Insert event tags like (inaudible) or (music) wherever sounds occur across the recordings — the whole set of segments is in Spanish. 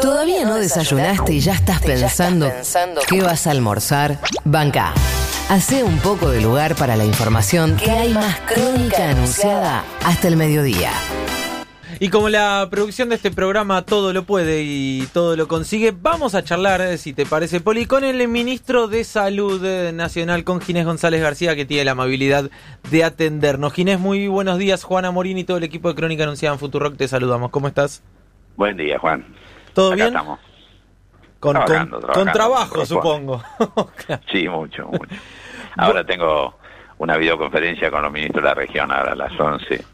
¿Todavía no desayunaste y ya estás pensando qué vas a almorzar? Banca. Hace un poco de lugar para la información que hay más crónica anunciada hasta el mediodía. Y como la producción de este programa todo lo puede y todo lo consigue, vamos a charlar, eh, si te parece, Poli, con el ministro de Salud eh, Nacional, con Ginés González García, que tiene la amabilidad de atendernos. Ginés, muy buenos días. Juana Morín y todo el equipo de Crónica Anunciada en Futurock, te saludamos. ¿Cómo estás? Buen día, Juan. ¿Todo Acá bien? estamos. Con, Trabajando, con- trabajando, con trabajo, supongo. (laughs) Sí, mucho, mucho. (laughs) Ahora tengo una videoconferencia con los ministros de la región ahora a las 11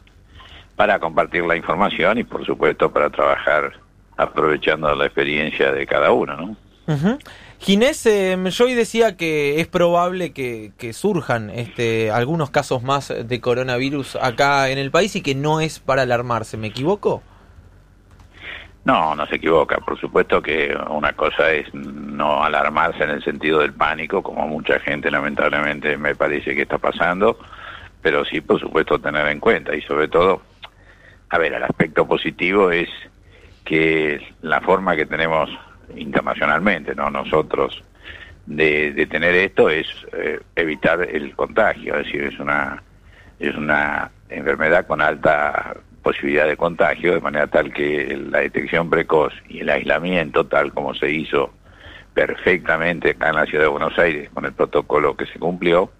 para compartir la información y, por supuesto, para trabajar aprovechando la experiencia de cada uno, ¿no? Ujú. Ginés, eh, yo hoy decía que es probable que, que surjan este, algunos casos más de coronavirus acá en el país y que no es para alarmarse. ¿Me equivoco? No, no se equivoca. Por supuesto que una cosa es no alarmarse en el sentido del pánico, como mucha gente lamentablemente me parece que está pasando, pero sí, por supuesto, tener en cuenta. Y sobre todo, a ver, el aspecto positivo es que la forma que tenemos internacionalmente, no nosotros, de, de tener esto es eh, evitar el contagio, es decir, es una es una enfermedad con alta posibilidad de contagio, de manera tal que la detección precoz y el aislamiento, tal como se hizo perfectamente acá en la ciudad de Buenos Aires con el protocolo que se cumplió,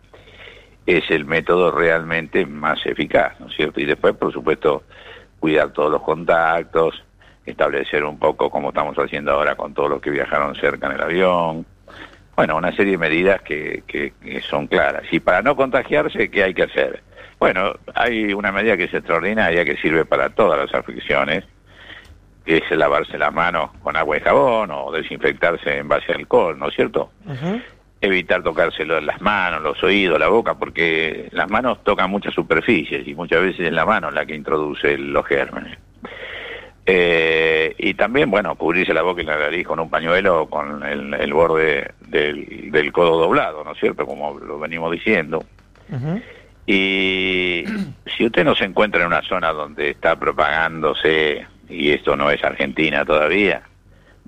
es el método realmente más eficaz, ¿no es cierto? Y después, por supuesto, cuidar todos los contactos, establecer un poco como estamos haciendo ahora con todos los que viajaron cerca en el avión. Bueno, una serie de medidas que, que, que son claras. Y para no contagiarse, ¿qué hay que hacer? Bueno, hay una medida que es extraordinaria que sirve para todas las aflicciones, que es lavarse las manos con agua y jabón o desinfectarse en base a alcohol, ¿no es cierto? Ujú. evitar tocárselo en las manos, los oídos, la boca, porque las manos tocan muchas superficies y muchas veces es la mano la que introduce los gérmenes. Eh, y también, bueno, cubrirse la boca y la nariz con un pañuelo con el, el borde del, del codo doblado, ¿no es cierto? Como lo venimos diciendo. Y si usted no se encuentra en una zona donde está propagándose, y esto no es Argentina todavía,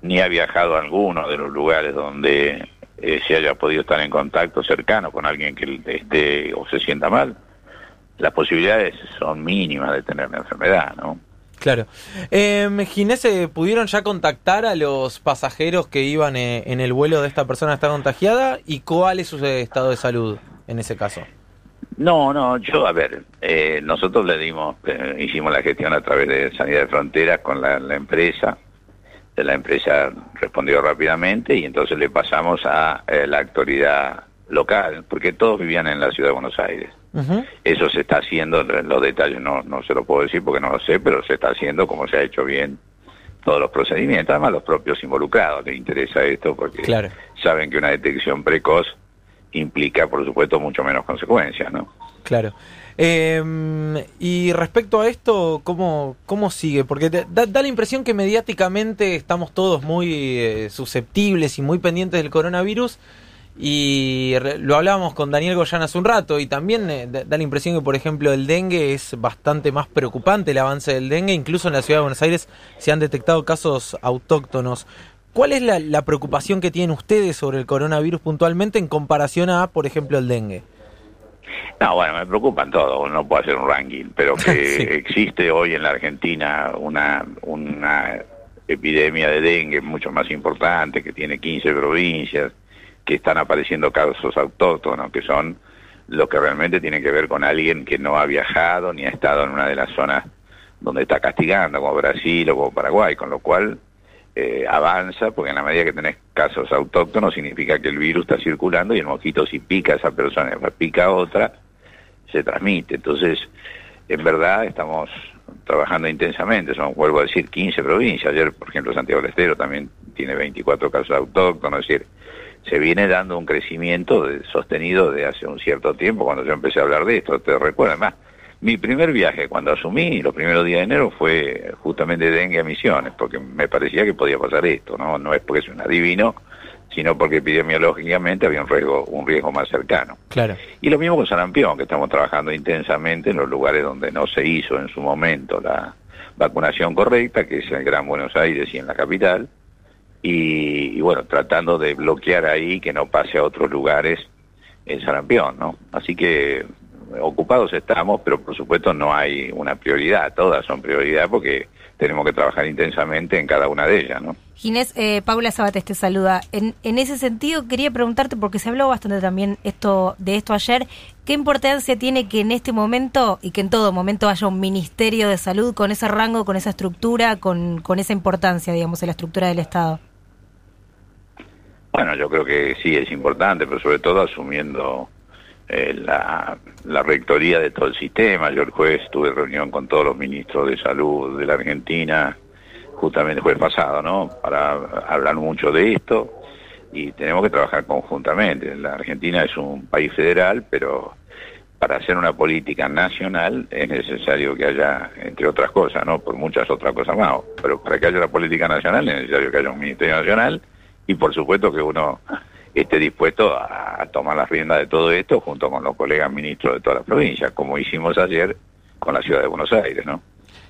ni ha viajado a alguno de los lugares donde eh, se haya podido estar en contacto cercano con alguien que esté o se sienta mal, las posibilidades son mínimas de tener la enfermedad, ¿no? Claro. Eh, Ginés, eh, ¿pudieron ya contactar a los pasajeros que iban eh, en el vuelo de esta persona que está contagiada? ¿Y cuál es su eh, estado de salud en ese caso? No, no, yo, a ver, eh, nosotros le dimos, eh, hicimos la gestión a través de Sanidad de Fronteras con la, empresa, de la empresa respondió rápidamente y entonces le pasamos a eh, la autoridad local, porque todos vivían en la ciudad de Buenos Aires. Eso se está haciendo, los detalles no, no se lo puedo decir porque no lo sé, pero se está haciendo como se ha hecho bien todos los procedimientos, además los propios involucrados les interesa esto porque Claro. saben que una detección precoz implica, por supuesto, mucho menos consecuencias, ¿no? Claro. Eh, y respecto a esto, ¿cómo, cómo sigue? Porque te- da, da la impresión que mediáticamente estamos todos muy eh, susceptibles y muy pendientes del coronavirus. Y lo hablábamos con Daniel Goyan hace un rato y también eh, da, da la impresión que, por ejemplo, el dengue es bastante más preocupante el avance del dengue. Incluso en la ciudad de Buenos Aires se han detectado casos autóctonos. ¿Cuál es la, la preocupación que tienen ustedes sobre el coronavirus puntualmente en comparación a, por ejemplo, el dengue? No, bueno, me preocupan todos, no puedo hacer un ranking, pero (laughs) que Sí. existe hoy en la Argentina una, una epidemia de dengue mucho más importante, que tiene 15 provincias, que están apareciendo casos autóctonos, que son los que realmente tienen que ver con alguien que no ha viajado ni ha estado en una de las zonas donde está castigando, como Brasil o como Paraguay, con lo cual eh, avanza, porque en la medida que tenés casos autóctonos significa que el virus está circulando y el mosquito si pica a esa persona y pica a otra, se transmite. Entonces, en verdad estamos trabajando intensamente, son, vuelvo a decir, 15 provincias. Ayer, por ejemplo, Santiago del Estero también tiene 24 casos autóctonos, es decir, se viene dando un crecimiento de- sostenido de hace un cierto tiempo cuando yo empecé a hablar de esto, te recuerdas más. Mi primer viaje cuando asumí, los primeros días de enero, fue justamente de dengue a Misiones, porque me parecía que podía pasar esto, ¿no? No es porque es un adivino, sino porque epidemiológicamente había un riesgo, un riesgo más cercano. Claro. Y lo mismo con sarampión, que estamos trabajando intensamente en los lugares donde no se hizo en su momento la vacunación correcta, que es en Gran Buenos Aires y en la capital, y, bueno, tratando de bloquear ahí que no pase a otros lugares el sarampión, ¿no? Así que ocupados estamos, pero por supuesto no hay una prioridad, todas son prioridad porque tenemos que trabajar intensamente en cada una de ellas, ¿no? Ginés, eh, Paula Sabates te saluda. En, en ese sentido quería preguntarte, porque se habló bastante también esto de esto ayer, ¿qué importancia tiene que en este momento y que en todo momento haya un Ministerio de Salud con ese rango, con esa estructura, con, con esa importancia, digamos, en la estructura del Estado? Bueno, yo creo que sí es importante, pero sobre todo asumiendo eh, la, rectoría de todo el sistema. Yo el jueves tuve reunión con todos los ministros de salud de la Argentina, justamente el jueves pasado, ¿no? Para hablar mucho de esto y tenemos que trabajar conjuntamente. La Argentina es un país federal, pero para hacer una política nacional es necesario que haya, entre otras cosas, ¿no? Por muchas otras cosas más, pero para que haya una política nacional es necesario que haya un Ministerio Nacional y por supuesto que uno esté dispuesto a, tomar las riendas de todo esto junto con los colegas ministros de todas las provincias, como hicimos ayer con la ciudad de Buenos Aires, ¿no?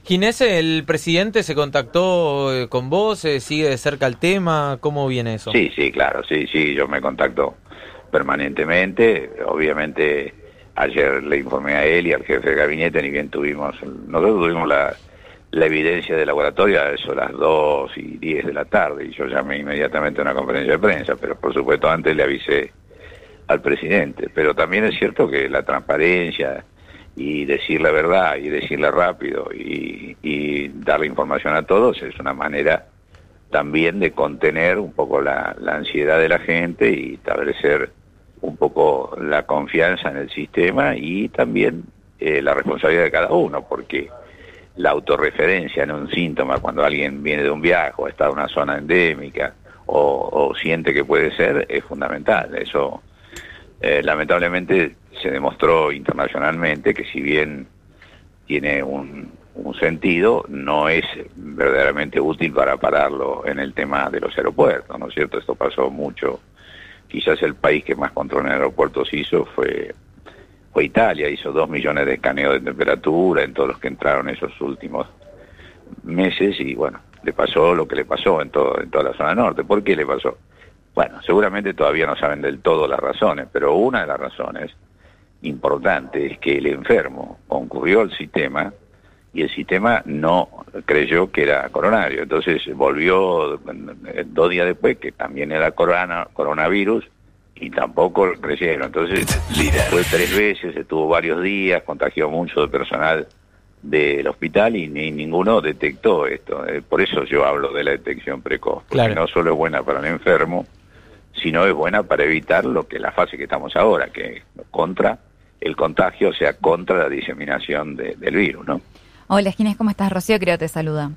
Ginés, el presidente se contactó eh, con vos, eh, sigue de cerca el tema, ¿cómo viene eso? Sí, sí, claro, sí, sí, yo me contacto permanentemente, obviamente ayer le informé a él y al jefe de gabinete, ni bien tuvimos, nosotros tuvimos la, la evidencia de laboratorio a eso las 2 y 10 de la tarde y yo llamé inmediatamente a una conferencia de prensa, pero por supuesto antes le avisé al presidente. Pero también es cierto que la transparencia y decir la verdad y decirla rápido y, y darle información a todos es una manera también de contener un poco la, ansiedad de la gente y establecer un poco la confianza en el sistema y también eh, la responsabilidad de cada uno, porque la autorreferencia en un síntoma cuando alguien viene de un viaje o está en una zona endémica o, siente que puede ser es fundamental. Eso eh, lamentablemente se demostró internacionalmente que si bien tiene un, un sentido, no es verdaderamente útil para pararlo en el tema de los aeropuertos, ¿no es cierto? Esto pasó mucho. Quizás el país que más control en aeropuertos hizo fue fue Italia, hizo dos millones de escaneos de temperatura en todos los que entraron esos últimos meses y bueno, le pasó lo que le pasó en, todo, en toda la zona norte. ¿Por qué le pasó? Bueno, seguramente todavía no saben del todo las razones, pero una de las razones importantes es que el enfermo concurrió al sistema y el sistema no creyó que era coronario. Entonces volvió eh, dos días después, que también era corona, coronavirus, y tampoco creyeron. Entonces fue tres veces, estuvo varios días, contagió mucho de personal del hospital y ni ninguno detectó esto. Eh, por eso yo hablo de la detección precoz, porque no solo es buena para el enfermo, sino es buena para evitar lo que la fase que estamos ahora, que contra el contagio, o sea, contra la diseminación del virus, ¿no? Hola, Ginés, ¿cómo estás? Rocío creo te saluda.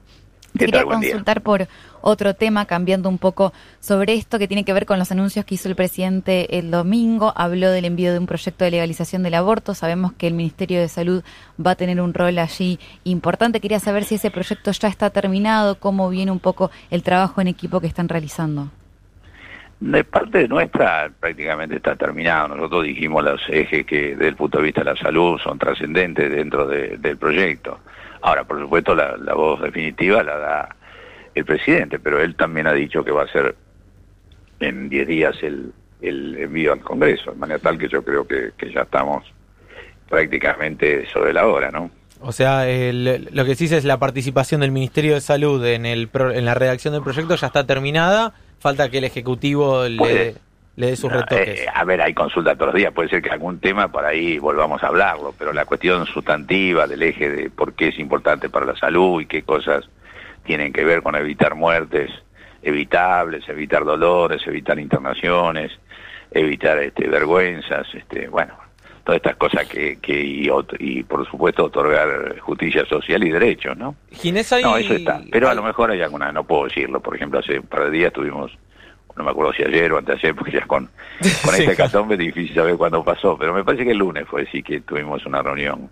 Quería consultar por otro tema, cambiando un poco sobre esto que tiene que ver con los anuncios que hizo el presidente el domingo. Habló del envío de un proyecto de legalización del aborto. Sabemos que el Ministerio de Salud va a tener un rol allí importante. Quería saber si ese proyecto ya está terminado, cómo viene un poco el trabajo en equipo que están realizando. De parte nuestra prácticamente está terminado. Nosotros dijimos los ejes que desde el punto de vista de la salud son trascendentes dentro del proyecto. Ahora, por supuesto, la, voz definitiva la da el presidente, pero él también ha dicho que va a ser en 10 días el, envío al Congreso, de manera tal que yo creo que, ya estamos prácticamente sobre la hora, ¿no? O sea, lo que sí es la participación del Ministerio de Salud en, el, en la redacción del proyecto ya está terminada, falta que el Ejecutivo le le dé sus retoques. Eh, a ver, hay consulta todos los días, puede ser que algún tema por ahí volvamos a hablarlo, pero la cuestión sustantiva del eje de por qué es importante para la salud y qué cosas tienen que ver con evitar muertes evitables, evitar dolores, evitar internaciones, evitar este, vergüenzas, este, bueno, todas estas cosas que, que y, por supuesto otorgar justicia social y derechos, ¿no? Ginés, hay... No, eso está, pero a lo mejor hay alguna, no puedo decirlo, por ejemplo, hace un par de días tuvimos no me acuerdo si ayer o antes ayer, porque ya con, (laughs) con este catombe es difícil saber cuándo pasó, pero me parece que el lunes fue así que tuvimos una reunión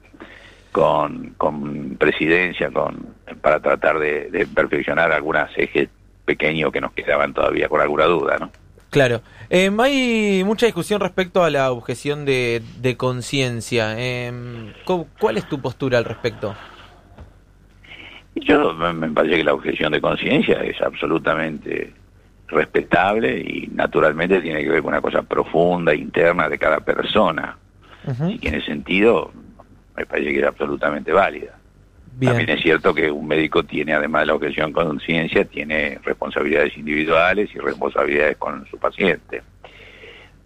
con, con presidencia con para tratar de, perfeccionar algunas ejes pequeños que nos quedaban todavía con alguna duda, ¿no? Claro. Eh, hay mucha discusión respecto a la objeción de, de conciencia. Eh, ¿Cuál es tu postura al respecto? Yo me parece que la objeción de conciencia es absolutamente respetable y naturalmente tiene que ver con una cosa profunda, interna de cada persona. Y que en ese sentido me parece que es absolutamente válida. También es cierto que un médico tiene, además de la objeción de conciencia, tiene responsabilidades individuales y responsabilidades con su paciente.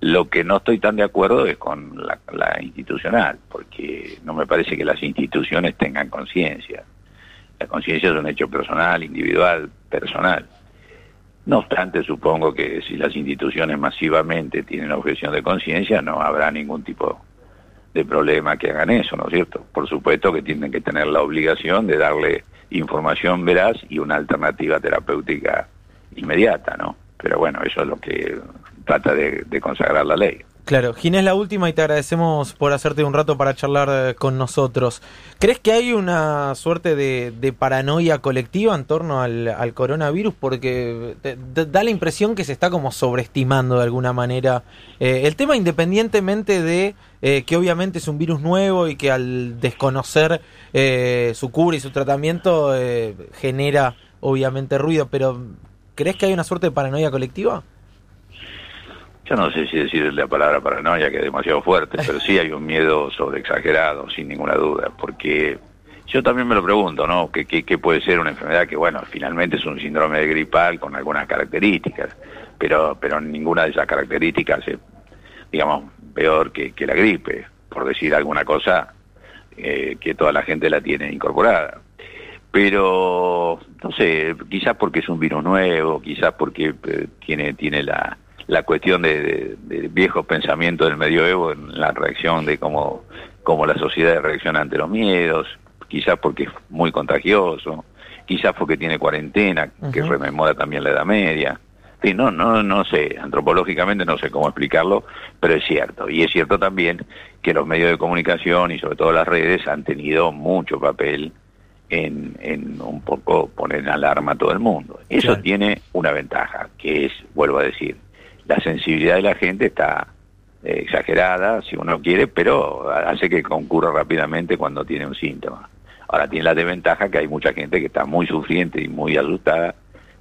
Lo que no estoy tan de acuerdo es con la, institucional, porque no me parece que las instituciones tengan conciencia. La conciencia es un hecho personal, individual, personal. No obstante, supongo que si las instituciones masivamente tienen objeción de conciencia, no habrá ningún tipo de problema que hagan eso, ¿no es cierto? Por supuesto que tienen que tener la obligación de darle información veraz y una alternativa terapéutica inmediata, ¿no? Pero bueno, eso es lo que trata de, consagrar la ley. Claro, Ginés, la última y te agradecemos por hacerte un rato para charlar eh, con nosotros. ¿Crees que hay una suerte de, paranoia colectiva en torno al, coronavirus? Porque da la impresión que se está como sobreestimando de alguna manera eh, el tema independientemente de eh, que obviamente es un virus nuevo y que al desconocer su cura y su tratamiento genera obviamente ruido, pero ¿crees que hay una suerte de paranoia colectiva? Yo no sé si decir la palabra paranoia, que es demasiado fuerte, (laughs) pero sí hay un miedo sobre exagerado, sin ninguna duda, porque yo también me lo pregunto, ¿no? ¿Qué, qué, puede ser una enfermedad que, bueno, finalmente es un síndrome de gripal con algunas características, pero, pero ninguna de esas características es, digamos, peor que, la gripe, por decir alguna cosa eh, que toda la gente la tiene incorporada. Pero, no sé, quizás porque es un virus nuevo, quizás porque eh, tiene, tiene la la cuestión de, viejos pensamientos del medioevo en la reacción de cómo, cómo la sociedad reacciona ante los miedos, quizás porque es muy contagioso, quizás porque tiene cuarentena, que rememora también la Edad Media. Sí, no, no, no sé, antropológicamente no sé cómo explicarlo, pero es cierto. Y es cierto también que los medios de comunicación y sobre todo las redes han tenido mucho papel en, en un poco poner en alarma a todo el mundo. Eso tiene una ventaja, que es, vuelvo a decir, la sensibilidad de la gente está eh, exagerada, si uno quiere, pero hace que concurra rápidamente cuando tiene un síntoma. Ahora tiene la desventaja que hay mucha gente que está muy sufriente y muy asustada,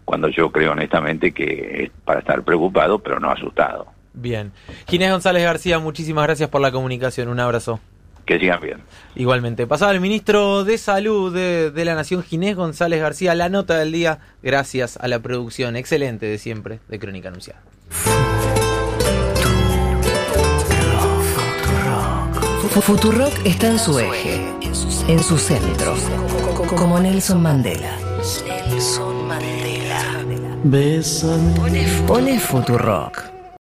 cuando yo creo honestamente que es para estar preocupado, pero no asustado. Bien. Ginés González García, muchísimas gracias por la comunicación. Un abrazo. Que sigan bien. Igualmente. Pasaba el ministro de Salud de, de, la Nación, Ginés González García, la nota del día, gracias a la producción excelente de siempre de Crónica Anunciada. Futurock está en su eje, en su centro, como Nelson Mandela. Nelson Mandela. Pone Futurock.